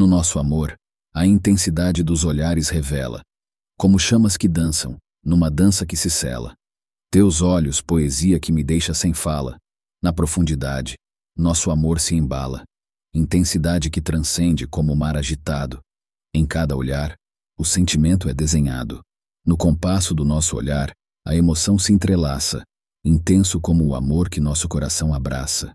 No nosso amor, a intensidade dos olhares revela, como chamas que dançam, numa dança que se cela. Teus olhos, poesia que me deixa sem fala. Na profundidade, nosso amor se embala. Intensidade que transcende como o mar agitado. Em cada olhar, o sentimento é desenhado. No compasso do nosso olhar, a emoção se entrelaça, intenso como o amor que nosso coração abraça.